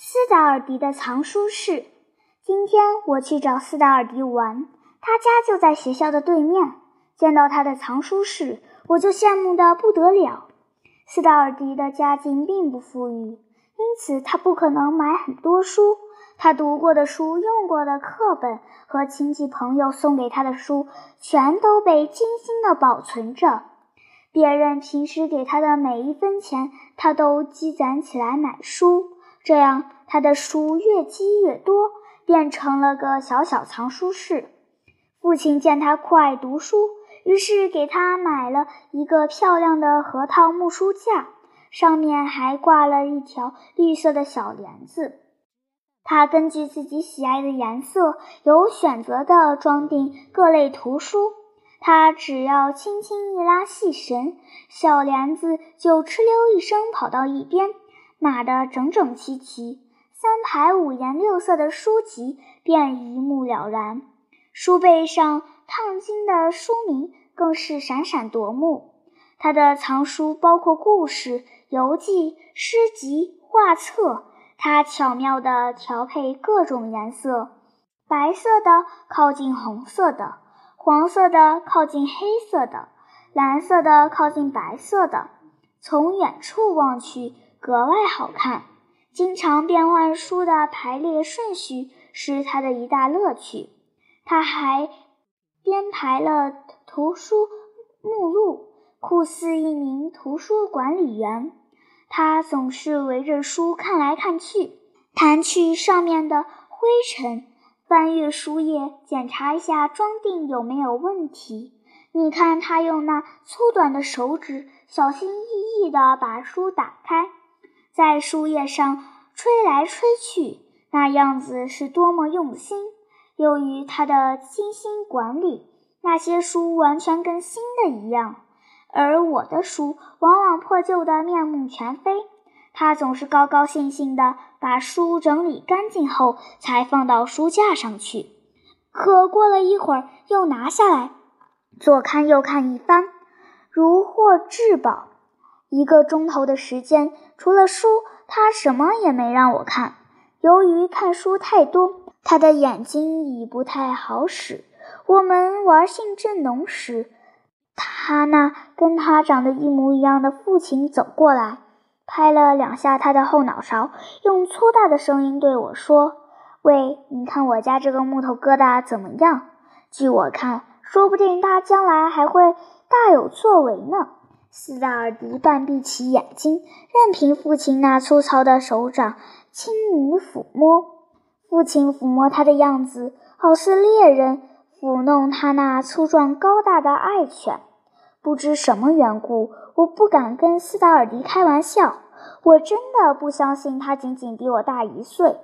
斯达尔迪的藏书室。今天我去找斯达尔迪玩，他家就在学校的对面。见到他的藏书室，我就羡慕的不得了。斯达尔迪的家境并不富裕，因此他不可能买很多书。他读过的书、用过的课本和亲戚朋友送给他的书，全都被精心的保存着。别人平时给他的每一分钱，他都积攒起来买书。这样，他的书越积越多，变成了个小小藏书室。父亲见他酷爱读书，于是给他买了一个漂亮的核桃木书架，上面还挂了一条绿色的小帘子。他根据自己喜爱的颜色，有选择地装订各类图书。他只要轻轻一拉细绳，小帘子就哧溜一声跑到一边。码得整整齐齐，三排五颜六色的书籍便一目了然，书背上烫金的书名更是闪闪夺目。他的藏书包括故事、游记、诗集、画册。他巧妙地调配各种颜色，白色的靠近红色的，黄色的靠近黑色的，蓝色的靠近白色的。从远处望去。格外好看，经常变换书的排列顺序是他的一大乐趣。他还编排了图书目录，酷似一名图书管理员。他总是围着书看来看去，弹去上面的灰尘，翻阅书页，检查一下装订有没有问题。你看他用那粗短的手指，小心翼翼地把书打开。在书页上吹来吹去，那样子是多么用心！由于他的精心管理，那些书完全跟新的一样，而我的书往往破旧的面目全非。他总是高高兴兴地把书整理干净后才放到书架上去，可过了一会儿又拿下来，左看右看一番，如获至宝。一个钟头的时间，除了书，他什么也没让我看。由于看书太多，他的眼睛已不太好使。我们玩性正浓时，他那跟他长得一模一样的父亲走过来，拍了两下他的后脑勺，用粗大的声音对我说：“喂，你看我家这个木头疙瘩怎么样？据我看，说不定他将来还会大有作为呢。”斯达尔迪半闭起眼睛，任凭父亲那粗糙的手掌轻盈抚摸。父亲抚摸他的样子，好似猎人抚弄他那粗壮高大的爱犬。不知什么缘故，我不敢跟斯达尔迪开玩笑。我真的不相信他仅仅比我大一岁。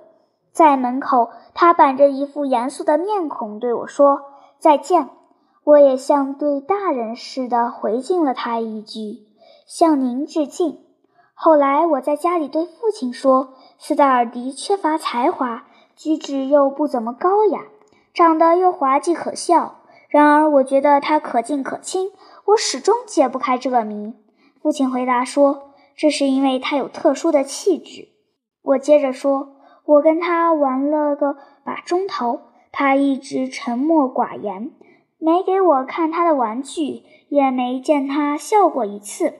在门口，他板着一副严肃的面孔对我说：“再见。”我也像对大人似的回敬了他一句：“向您致敬。”后来我在家里对父亲说：“斯达尔迪缺乏才华，举止又不怎么高雅，长得又滑稽可笑。然而我觉得他可敬可亲，我始终解不开这个谜。”父亲回答说：“这是因为他有特殊的气质。”我接着说：“我跟他玩了个把钟头，他一直沉默寡言。”没给我看他的玩具，也没见他笑过一次，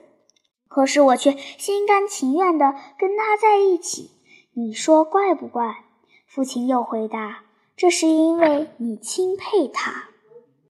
可是我却心甘情愿地跟他在一起。你说怪不怪？父亲又回答：“这是因为你钦佩他。”